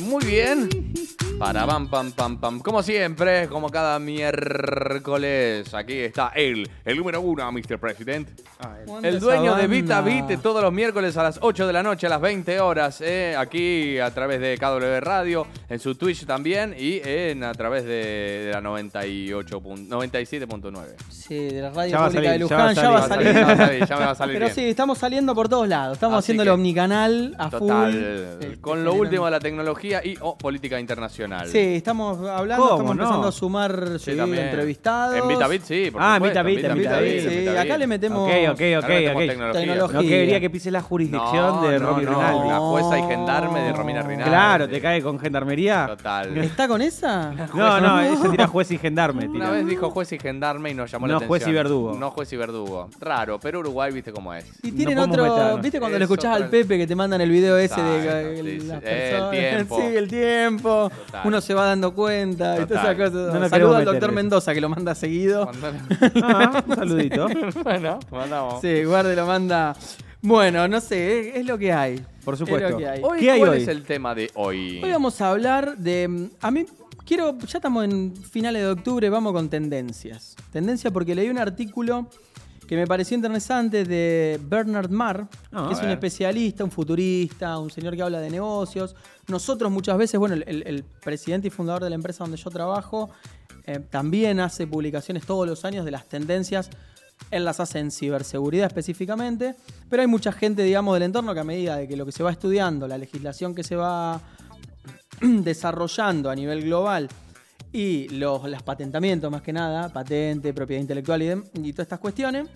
Muy bien. Para pam, pam, pam, pam. Como siempre, como cada miércoles, aquí está él, el número uno, Mr. President. El dueño de Vita Vite todos los miércoles a las 8 de la noche, a las 20 horas, eh, aquí a través de KW Radio, en su Twitch también y en a través de, de la 98 pun- 97.9. Sí, de la radio Ya pública de salir, ya va a Luján, ya va a salir. Ya va a salir, ya me va a salir Pero bien. sí, estamos saliendo por todos lados. Estamos Así haciendo que- el omnicanal a Total, full. Este, con lo último de la tecnología y o política internacional. Sí, estamos hablando, ¿Cómo estamos no? empezando a sumar sí, entrevistados. En VitaBit, sí, por Ah, en VitaBit, en VitaBit, Sí, acá le metemos. Ok, ok, ok, Ahora metemos ok. tecnología. Tecnología. No quería que pise la jurisdicción No, de no, Romy no, Rinaldi. La jueza y gendarme de Romina Rinaldi. Claro, te cae con gendarmería. Total. ¿Está con esa? No, no, ella tira juez y gendarme. Una vez dijo juez y gendarme y nos llamó la No atención. juez y verdugo. No juez y verdugo. Raro, pero Uruguay viste cómo es. Y tienen otro. meternos. ¿Viste cuando le escuchás al Pepe que te mandan el video ese de Exacto, eh, sí, sí. las El personas? tiempo. Sí, el tiempo. Total. Uno se va dando cuenta y todas esas cosas. No nos Saludo queremos al doctor. Mendoza que lo manda seguido. Ah, un saludito. bueno, mandamos. Sí, guarde lo manda. Bueno, no sé, es, es lo que hay. Por Es supuesto. lo que hay. Hoy, ¿Qué hay ¿Cuál hoy? es el tema de hoy? Hoy vamos a hablar de. mm, A mí, quiero. Ya estamos en finales de octubre, vamos con tendencias. Tendencia porque leí un artículo que me pareció interesante de Bernard Marr, Ah, que es un especialista, un futurista, un señor que habla de negocios. Nosotros muchas veces, bueno, el presidente y fundador de la empresa donde yo trabajo, eh, también hace publicaciones todos los años de las tendencias. Él las hace en ciberseguridad específicamente, pero hay mucha gente, digamos, del entorno que a medida de que lo que se va estudiando, la legislación que se va desarrollando a nivel global y los, los patentamientos más que nada, patente, propiedad intelectual y, y todas estas cuestiones,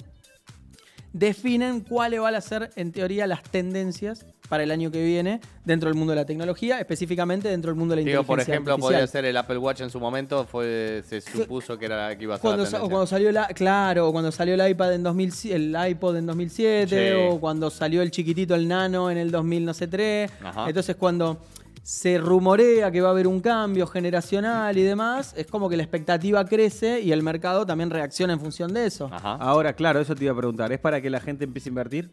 definen cuáles van a ser en teoría las tendencias para el año que viene dentro del mundo de la tecnología, específicamente dentro del mundo de la Digo, por ejemplo, artificial. podría ser el Apple Watch en su momento, fue se supuso que era la que iba a ser Cuando, la o cuando salió la, claro, cuando salió el iPad en 2000, el iPod en 2007, Sí. o cuando salió el chiquitito el Nano en el 2000 no sé tres. Ajá. Entonces cuando se rumorea que va a haber un cambio generacional y demás, es como que la expectativa crece y el mercado también reacciona en función de eso. Ajá. Ahora, claro, eso te iba a preguntar. ¿Es para que la gente empiece a invertir?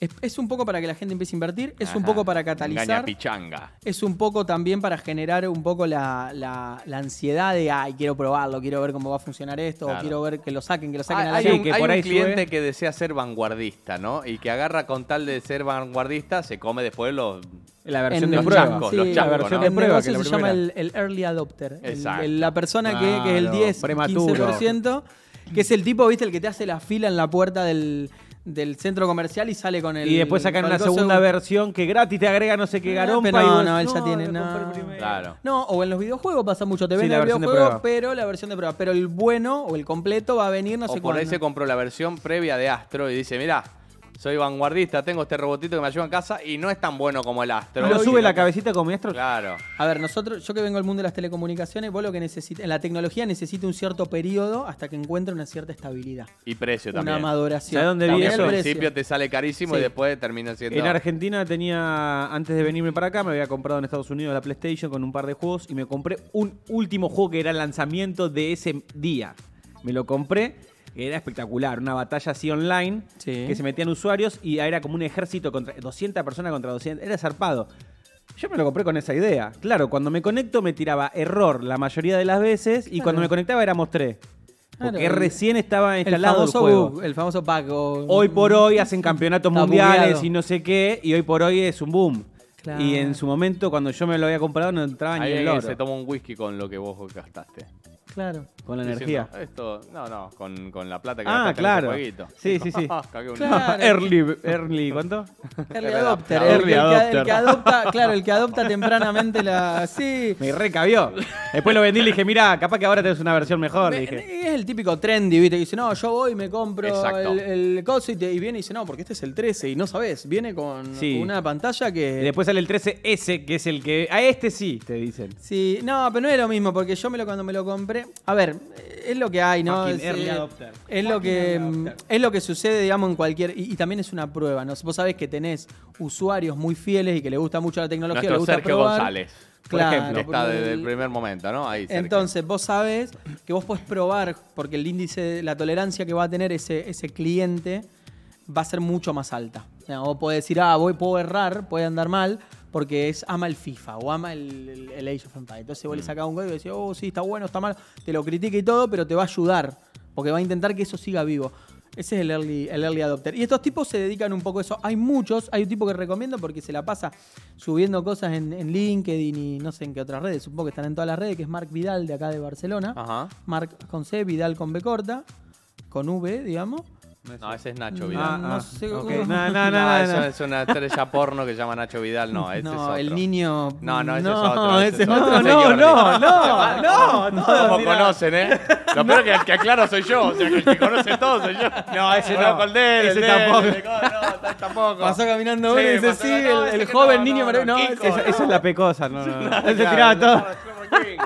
Es, es un poco para que la gente empiece a invertir, es un poco para catalizar. Pichanga. Es un poco también para generar un poco la, la- la ansiedad de, ay, quiero probarlo, quiero ver cómo va a funcionar esto, o quiero ver que lo saquen, que lo saquen a la hay un, que hay por un ahí cliente sube. que desea ser vanguardista, ¿no? Y que agarra con tal de ser vanguardista, se come después los... La versión En de prueba. chascos, sí, los la versión ¿no? de prueba, negocio que la se llama el, el early adopter. El- Exacto. el- la persona que, que es el Claro, 10, prematuro. 15%, que es el tipo, viste, el que te hace la fila en la puerta del, del centro comercial y sale con el. Y después sacan una segunda versión que gratis te agrega no sé qué Ah, garompa. pero no, no, él ya tiene, no. primero. Claro. No, o en los videojuegos pasa mucho, te Sí, ven la el videojuego, pero la versión de prueba. Pero el bueno o el completo va a venir no o sé por ahí cuándo. se compró la versión previa de Astro y dice, mira, soy vanguardista, tengo este robotito que me ayuda en casa y no es tan bueno como el Astro. ¿Lo sube la cabecita como maestro? Claro. A ver, nosotros, yo que vengo del mundo de las telecomunicaciones, vos lo que necesitas, en la tecnología necesita un cierto periodo hasta que encuentre una cierta estabilidad. Y precio Una también. maduración. ¿Sabés dónde vi eso? Al principio te sale carísimo y después termina siendo... En Argentina tenía, antes de venirme para acá, me había comprado en Estados Unidos la PlayStation con un par de juegos y me compré un último juego que era el lanzamiento de ese día. Me lo compré, era espectacular, una batalla así online, Sí. que se metían usuarios y era como un ejército contra 200 personas contra 200, era zarpado. Yo me lo compré con esa idea. Claro, cuando me conecto me tiraba error la mayoría de las veces y cuando me conectaba éramos tres. Porque Claro, el- recién estaba El instalado el, famoso juego. bug, el famoso bug. o- Hoy por hoy hacen campeonatos Está mundiales bugueado. y no sé qué, y hoy por hoy es un boom. Claro. Y en su momento, cuando yo me lo había comprado, no entraba ni Ahí el alguien oro. se toma un whisky con lo que vos gastaste. Claro. Con la Diciendo, energía. Esto, no, no, con, con la plata que Ah, gastaste en ese claro. jueguito. Sí, sí, sí. Cagué un- Claro. early, early, ¿cuánto? Early Early adopter. Early que- el que, adopter. el que adopta, claro, el que adopta tempranamente la. Sí. Me recabió. Después lo vendí y le dije, mira, capaz que ahora tenés una versión mejor. Le Me- dije. Es el típico trendy, ¿viste? Que dice, no, yo voy y me compro el, el coso y, te- y viene y dice, no, porque este es el 13 y no sabes, viene con, Sí. una pantalla Y que. después sale el 13S, que es el que. A este sí, te dicen. Sí, no, pero no es lo mismo, porque yo me lo, cuando me lo compré. A ver, es lo que hay, ¿no? Fucking Es, early eh, adopter. es lo que adopter. es lo que sucede, digamos, en cualquier. Y, y también es una prueba, ¿no? Vos sabés que tenés usuarios muy fieles y que les gusta mucho la tecnología, Nuestro gusta Sergio probar. González. Por Claro, ejemplo, que está desde el el- primer momento, ¿no? Ahí cerca. Entonces, vos sabés que vos podés probar, porque el índice, la tolerancia que va a tener ese, ese cliente va a ser mucho más alta. O sea, vos podés decir, ah, voy, puedo errar, puede andar mal, porque es ama el FIFA o ama el, el- el Age of Empires. Entonces vos le sacás un código y decís, oh, sí, está bueno, está mal, te lo critica y todo, pero te va a ayudar, porque va a intentar que eso siga vivo. Ese es el early, el early adopter. Y estos tipos se dedican un poco a eso. Hay muchos, hay un tipo que recomiendo porque se la pasa subiendo cosas en, en LinkedIn y no sé en qué otras redes, supongo que están en todas las redes, que es Marc Vidal de acá de Barcelona. Ajá. Marc con C, Vidal con B corta, con V, digamos. No, ese es Nacho Ah, Vidal. no sé ok. cómo- No, no, no, No, no, eso no. es una estrella porno que se llama Nacho Vidal. No, ese es no, otro. el niño. No, no, ese no, es otro. ese es otro otro. No, no, no, no, no. ¿Cómo dirá. conocen, eh? Lo peor que el que aclaro soy yo. O sea, que el que conoce todo soy yo. No, ese no. El de él, Ese tampoco. No, no, tampoco. Pasó caminando Sí, uno y dice, pasó- sí, no, el, joven no, niño no, maravilloso. no, No, Esa, es la pecosa, no, no. no. Él se tiraba todo. Steffi Queen.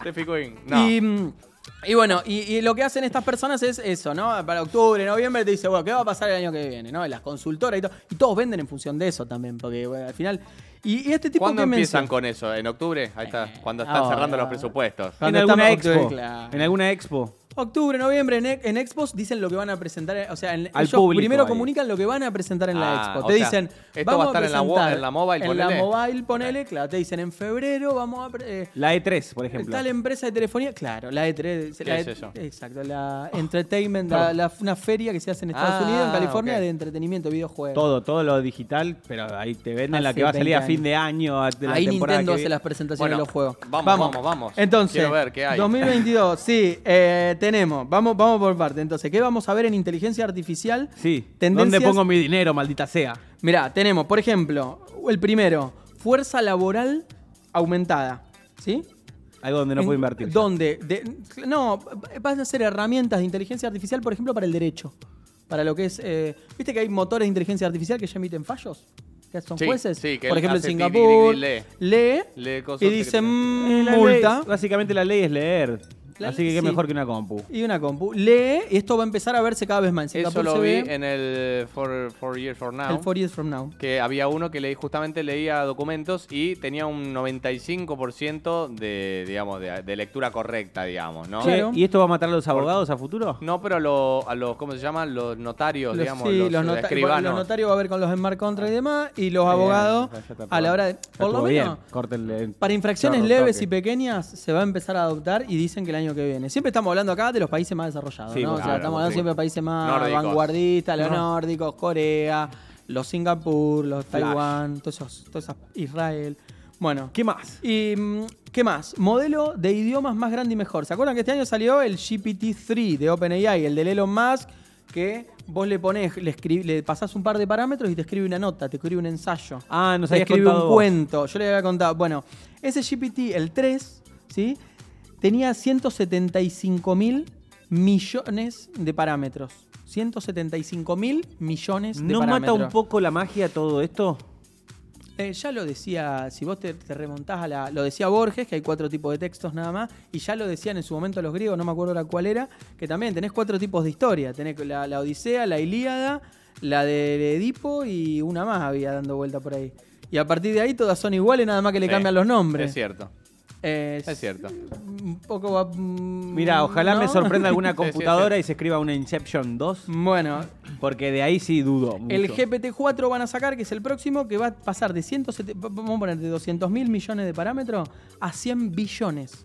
Steffi Queen. No. Y, bueno, y, y lo que hacen estas personas es eso, ¿no? Para octubre, noviembre te dice, bueno, ¿qué va a pasar el año que viene? ¿no? Las consultoras y todo. Y todos venden en función de eso también, porque bueno, al final. Y, y este tipo ¿Cuándo que empiezan menciona- con eso? ¿En octubre? Ahí está. Cuando están ahora. cerrando los presupuestos. En alguna expo. claro. En alguna expo. Octubre, noviembre, en, ex- en Expos dicen lo que van a presentar. O sea, en- Al ellos público primero ahí. comunican lo que van a presentar en la Ah, Expo. Te sea, dicen. esto va a vamos estar en la wo- presentar en la mobile, En la mobile, ponele, claro. Te dicen en febrero vamos a. eh, La E3, por ejemplo. Tal empresa de telefonía, claro, la E3. ¿Qué la es E- eso? Exacto, la Entertainment, la- la- una feria que se hace en Estados Ah, Unidos, en California, de entretenimiento, videojuegos. Todo, todo lo digital, pero ahí te venden la que va a salir a 20 fin de año. a- la Ahí Nintendo hace las presentaciones Bueno, de los juegos. vamos, vamos, vamos. Entonces, Quiero ver qué hay. 2022, sí, eh, tenemos. Vamos, vamos por parte. Entonces, ¿qué vamos a ver en inteligencia artificial? Sí. Tendencias- ¿Dónde pongo mi dinero, maldita sea? Mirá, tenemos, por ejemplo, el primero, fuerza laboral aumentada. ¿Sí? Algo donde no En- puedo invertir. ¿Dónde? De- no, van a ser herramientas de inteligencia artificial, por ejemplo, para el derecho. Para lo que es. eh, ¿Viste que hay motores de inteligencia artificial que ya emiten fallos? Que son Sí, jueces. sí, que por ejemplo, en Singapur. tigri, lee. Lee. Lee cosas y dice mm, La multa. ley- básicamente la ley es leer. Así que qué sí. mejor que una compu. Y una compu. Lee y esto va a empezar a verse cada vez más. En Eso Singapur lo se vi ve en el Four, Four Years For Now. el Four Years From Now. Que había uno que leí, justamente leía documentos y tenía un 95% de, digamos, de, de lectura correcta, digamos, ¿no? Claro. ¿Y esto va a matar a los abogados a futuro? No, pero a los, a los, ¿cómo se llaman? Los notarios, Los- digamos, sí, los, los, nota- escribanos. los notarios va a ver con los smart contracts y demás. Y los Bien, abogados, a la hora de. Por lo menos. bien. Córtenle. Para infracciones leves toque. y pequeñas se va a empezar a adoptar y dicen que el año que viene. Siempre estamos hablando acá de los países más desarrollados, Sí, ¿no? O sea, estamos hablando sí. siempre de países más Nórdicos. vanguardistas, los No. nórdicos, Corea, los Singapur, los Flash. Taiwán, todos esos, Israel. Bueno. ¿Qué más? Y, mm, ¿Qué más? Modelo de idiomas más grande y mejor. ¿Se acuerdan que este año salió el GPT-3 de OpenAI, el del Elon Musk, que vos le pones, le, le pasás un par de parámetros y te escribe una nota, te escribe un ensayo. Ah, nos te habías escribe un vos. cuento. Yo le había contado. Bueno, ese GPT, el 3, ¿sí? Tenía 175 mil millones de parámetros. 175 mil millones de ¿No parámetros. mata un poco la magia todo esto? Eh, ya lo decía, si vos te, te remontás a la. Lo decía Borges, que hay cuatro tipos de textos nada más, y ya lo decían en su momento los griegos, no me acuerdo ahora cuál era, que también tenés cuatro tipos de historia. Tenés la, la Odisea, la Ilíada, la de Edipo y una más había dando vuelta por ahí. Y a partir de ahí todas son iguales, nada más que le Sí, cambian los nombres. Es cierto. Eh, Es cierto. Un poco. va- mm, Mira, ojalá me sorprenda alguna Sí, sí, es computadora y se escriba una Inception 2, Bueno, porque de ahí sí dudo. Mucho. El GPT-4 van a sacar, que es el próximo, que va a pasar de 170, vamos a poner de 200 mil millones de parámetros a 100 billones.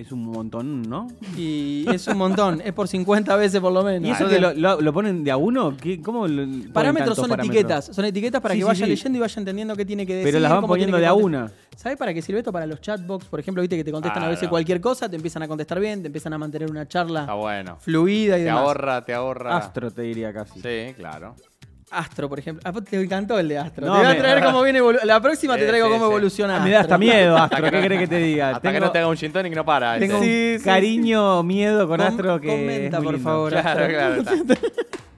Es un montón, ¿no? Y es un montón, es por 50 veces por lo menos. ¿Y eso Ah, que lo, lo- lo ponen de a uno? ¿Qué, ¿Cómo lo- Parámetros son parámetros? etiquetas, son etiquetas para Sí, que vaya sí. leyendo y vaya entendiendo qué tiene que decir. Pero las van poniendo de a una. ¿Sabes para qué sirve esto? Para los chatbox, por ejemplo, viste que te contestan a veces Claro. cualquier cosa, te empiezan a contestar bien, te empiezan a mantener una charla bueno. fluida y Te demás. ahorra, te ahorra. Astro te diría casi. Sí, claro. Astro, por ejemplo. Ah, te encantó el de Astro. No, te voy a me- traer cómo viene La próxima te Sí, traigo sí, cómo sí. evoluciona. Me da hasta Astro. miedo, Astro. ¿Qué querés que te diga? Hasta que no te haga un gin tonic no para. Tengo un. Sí, sí, cariño, miedo con Com- Astro que. comenta, es muy por lindo. favor. Claro, claro.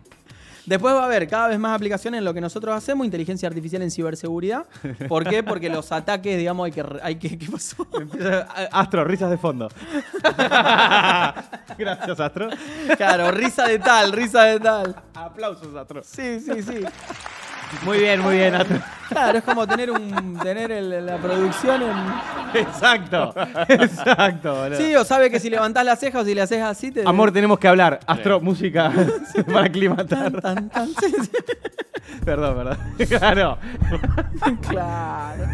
Después va a haber cada vez más aplicaciones en lo que nosotros hacemos, inteligencia artificial en ciberseguridad. ¿Por qué? Porque los ataques, digamos, hay que... Hay que ¿Qué pasó? Empieza- Astro, risas de fondo. Gracias, Astro. Claro, risa de tal, risa de tal. Aplausos, Astro. Sí, sí, sí. Muy bien, muy bien, Astro. Claro, es como tener un tener el- la producción en... Exacto, exacto. boludo. Sí, o sabe que si levantás las cejas o si le haces así te... Amor, tenemos que hablar. Astro, música para aclimatar. Tan, tan, sí, sí. Perdón, perdón. Claro. Claro.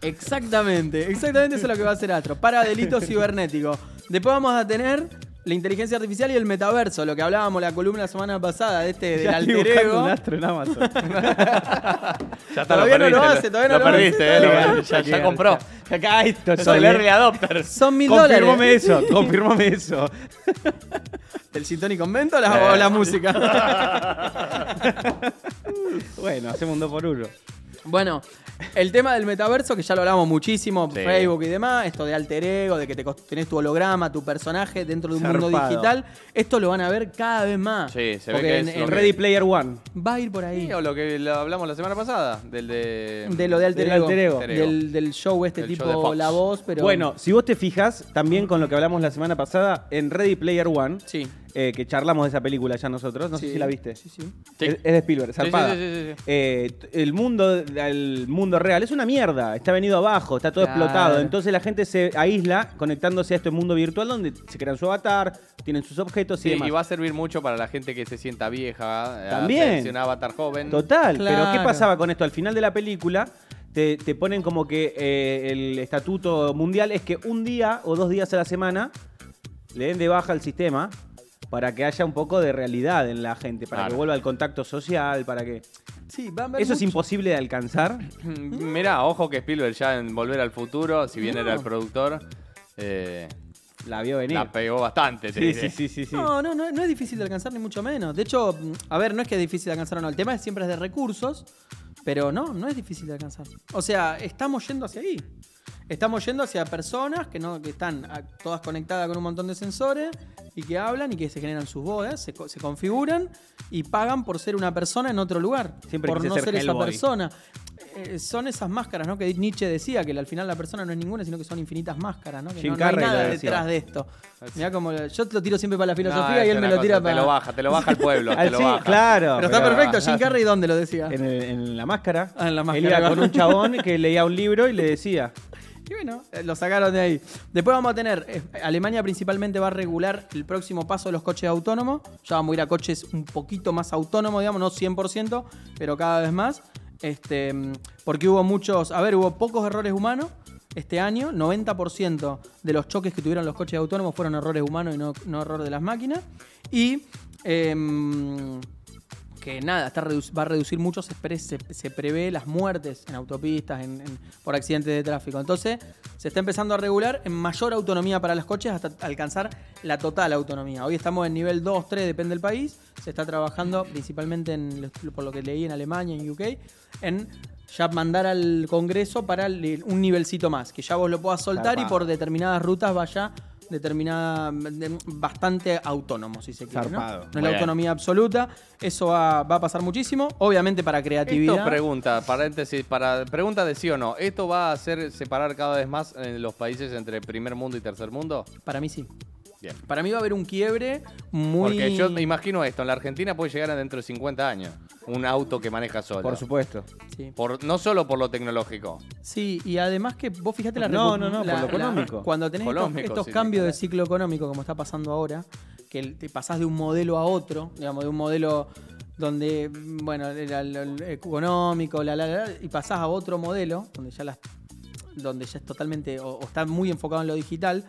Exactamente, exactamente eso es lo que va a hacer Astro. Para delitos cibernéticos. Después vamos a tener la inteligencia artificial y el metaverso, lo que hablábamos la columna la semana pasada de este del alter ego. un Astro en Amazon. Ya está, Todavía no lo hace, todavía no lo lo hace, perdiste, todavía eh, no lo- ya, ya compró. Acá esto Es soy, el eh. early adopter. Son mil Confirmame dólares. eso, confirmame eso. ¿El Cintón y Convento o la, o la música? Bueno, hacemos un 2 por 1 Bueno, el tema del metaverso, que ya lo hablamos muchísimo, Sí. Facebook y demás, esto de alter ego, de que te tenés tu holograma, tu personaje dentro de un mundo digital, esto lo van a ver cada vez más. Sí, se ve Porque que en- es en lo que- Ready Player One. Va a ir por ahí. Sí, o lo que lo hablamos la semana pasada, del de... De lo de alter Del ego. alter ego. Del, del show este Del tipo. La Voz, pero... Bueno, si vos te fijas, también con lo que hablamos la semana pasada, en Ready Player One, Sí. Eh, que charlamos de esa película ya nosotros, no sé si la viste. Sí, sí. Sí. Es, es de Spielberg, Sí, sí, zarpada. sí, sí, sí. Eh, el mundo el mundo real es una mierda, está venido abajo, está todo Claro. explotado. Entonces la gente se aísla conectándose a este mundo virtual donde se crean su avatar, tienen sus objetos y Sí, demás. y va a servir mucho para la gente que se sienta vieja. eh, También. un avatar joven. Total, pero ¿qué pasaba con esto? Al final de la película te, te ponen como que eh, el estatuto mundial es que un día o dos días a la semana le den de baja al sistema para que haya un poco de realidad en la gente, para Claro. que vuelva el contacto social, para que... Sí, va a haber Eso es imposible de alcanzar. Mirá, ojo que Spielberg ya en Volver al Futuro, si bien No. era el productor, eh, La vio venir. la pegó bastante. te Sí, diré. sí, sí, sí, sí. No, no, no, no es difícil de alcanzar ni mucho menos. De hecho, a ver, no es que es difícil de alcanzar o no. El tema es siempre es de recursos, pero no, no es difícil de alcanzar. O sea, estamos yendo hacia ahí. Estamos yendo hacia personas que no que están todas conectadas con un montón de sensores y que hablan y que se generan sus voces, se, co- se configuran y pagan por ser una persona en otro lugar. Siempre por quise no ser ser esa Hellboy. persona. Eh, son esas máscaras, ¿no? Que Nietzsche decía que al final la persona no es ninguna, sino que son infinitas máscaras, ¿no? Que Jim no, no hay Carrey lo nada decía. detrás de esto. Mirá como yo te lo tiro siempre para la No, filosofía y es él me una lo tira cosa, para. Te lo baja, te lo baja al pueblo, te Al- lo sí, baja. claro. Pero está perfecto. Jim Carrey, ¿dónde lo decía? En, el- en la máscara. Ah, en la Él máscara. iba con un chabón que leía un libro y le decía. Y bueno, eh, lo sacaron de ahí. Después vamos a tener, eh, Alemania principalmente va a regular el próximo paso de los coches autónomos. Ya vamos a ir a coches un poquito más autónomos, digamos, no 100%, pero cada vez más. Este, mm, porque hubo muchos, a ver, hubo pocos errores humanos este año. 90% de los choques que tuvieron los coches autónomos fueron errores humanos y no, no error de las máquinas. Y... em, que nada, está va a reducir mucho, se, pre- se- se prevé las muertes en autopistas, en- en- por accidentes de tráfico. Entonces, se está empezando a regular en mayor autonomía para los coches hasta alcanzar la total autonomía. Hoy estamos en nivel 2, 3, depende del país. Se está trabajando principalmente, en, por lo que leí en Alemania, en UK, en ya mandar al Congreso para un nivelcito más, que ya vos lo puedas soltar y por determinadas rutas vaya determinada de- bastante autónomo si se quiere ¿no? Zarpado. no es la autonomía absoluta eso va, va a pasar muchísimo obviamente para creatividad Esto pregunta, paréntesis, para, pregunta de sí o no. ¿Esto va a hacer separar cada vez más en los países entre primer mundo y tercer mundo? para mí sí Bien. para mí va a haber un quiebre muy Porque yo me imagino esto, en la Argentina puede llegar a dentro de 50 años un auto que maneja solo. Por supuesto. sí. Por- no solo por lo tecnológico. Sí, y además que vos fijate la No, no, no, por la- lo la- económico. cuando tenés estos, Económico, estos sí, cambios de ciclo económico como está pasando ahora, que el- te pasás de un modelo a otro, digamos, de un modelo donde, bueno, era el, el económico, la, la, la, y pasás a otro modelo, donde ya las donde ya es totalmente, o, o está muy enfocado en lo digital,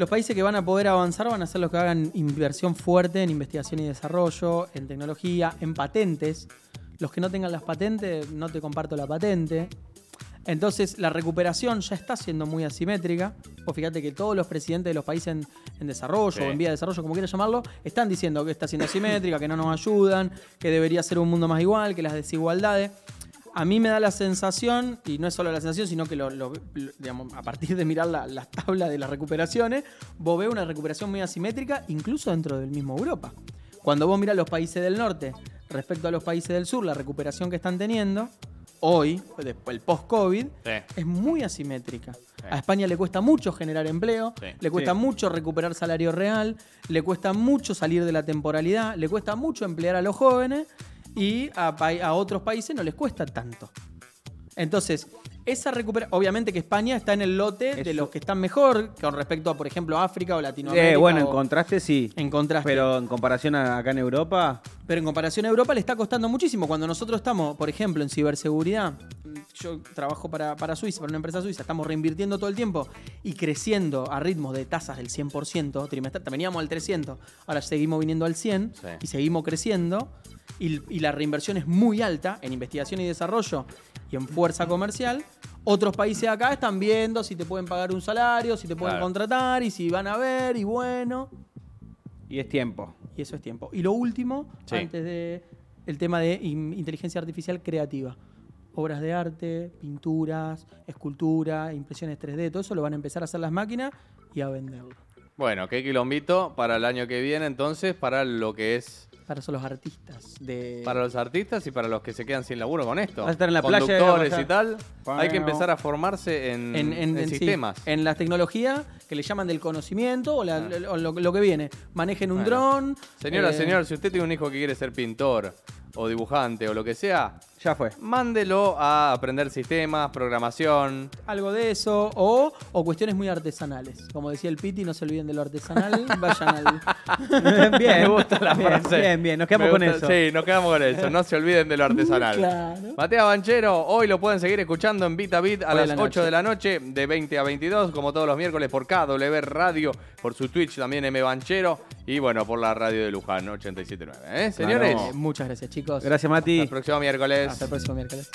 los países que van a poder avanzar van a ser los que hagan inversión fuerte en investigación y desarrollo, en tecnología, en patentes. Los que no tengan las patentes, no te comparto la patente. Entonces, la recuperación ya está siendo muy asimétrica. Vos fíjate que todos los presidentes de los países en, en desarrollo Sí. o en vía de desarrollo, como quieras llamarlo, están diciendo que está siendo asimétrica, que no nos ayudan, que debería ser un mundo más igual, que las desigualdades. A mí me da la sensación, y no es solo la sensación, sino que lo, lo- lo- digamos, a partir de mirar la- las tablas de las recuperaciones, vos ves una recuperación muy asimétrica, incluso dentro del mismo Europa. Cuando vos mirás los países del norte respecto a los países del sur, la recuperación que están teniendo, hoy, después el post-COVID, Sí. es muy asimétrica. A España le cuesta mucho generar empleo, Sí. le cuesta Sí. mucho recuperar salario real, le cuesta mucho salir de la temporalidad, le cuesta mucho emplear a los jóvenes y a, otros países no les cuesta tanto. Entonces, esa recuperación, obviamente que España está en el lote de los que están mejor con respecto a, por ejemplo, África o Latinoamérica. Eh, bueno, en contraste sí. en contraste. Pero en comparación a acá en Europa, Pero en comparación a Europa le está costando muchísimo. Cuando nosotros estamos, por ejemplo, en ciberseguridad, yo trabajo para, para Suiza, para una empresa suiza, estamos reinvirtiendo todo el tiempo y creciendo a ritmos de tasas del 100%, trimestral, veníamos al 300, ahora seguimos viniendo al 100 Sí. y seguimos creciendo. Y, y la reinversión es muy alta en investigación y desarrollo y en fuerza comercial. Otros países acá están viendo si te pueden pagar un salario, si te pueden Claro. contratar y si van a ver y bueno. y es tiempo. Y eso es tiempo. Y lo último, Sí. antes de el tema de in- inteligencia artificial creativa. Obras de arte, pinturas, escultura, impresiones 3D, todo eso lo van a empezar a hacer las máquinas y a venderlo. Bueno, qué quilombito para el año que viene entonces, para lo que es Para eso los artistas de para los artistas y para los que se quedan sin laburo con esto. Vas a estar en la playa, Conductores y tal. Hay que empezar a formarse en, en, en- en en- sí, sistemas. en las tecnologías que le llaman del conocimiento o, la- Ah. o lo, lo que viene. Manejen un Bueno. dron. Señora, eh, señor, si usted tiene un hijo que quiere ser pintor o dibujante o lo que sea, Ya fue. mándelo a aprender sistemas, programación. Algo de eso, o, o cuestiones muy artesanales. Como decía el Piti, no se olviden de lo artesanal, vayan al, bien, Me gusta la frase. Bien, bien, nos quedamos con eso. Sí, nos quedamos con eso. No se olviden de lo artesanal. Claro. Matea Banchero, hoy lo pueden seguir escuchando en Bit a Bit a Hoy las la 8 noche. de la noche, de 20 a 22, como todos los miércoles por KW Radio, por su Twitch también M Banchero y bueno, por la radio de Luján 879. ¿eh? Señores, muchas gracias, chicos. Gracias, Mati. hasta el próximo miércoles. Hasta el próximo miércoles.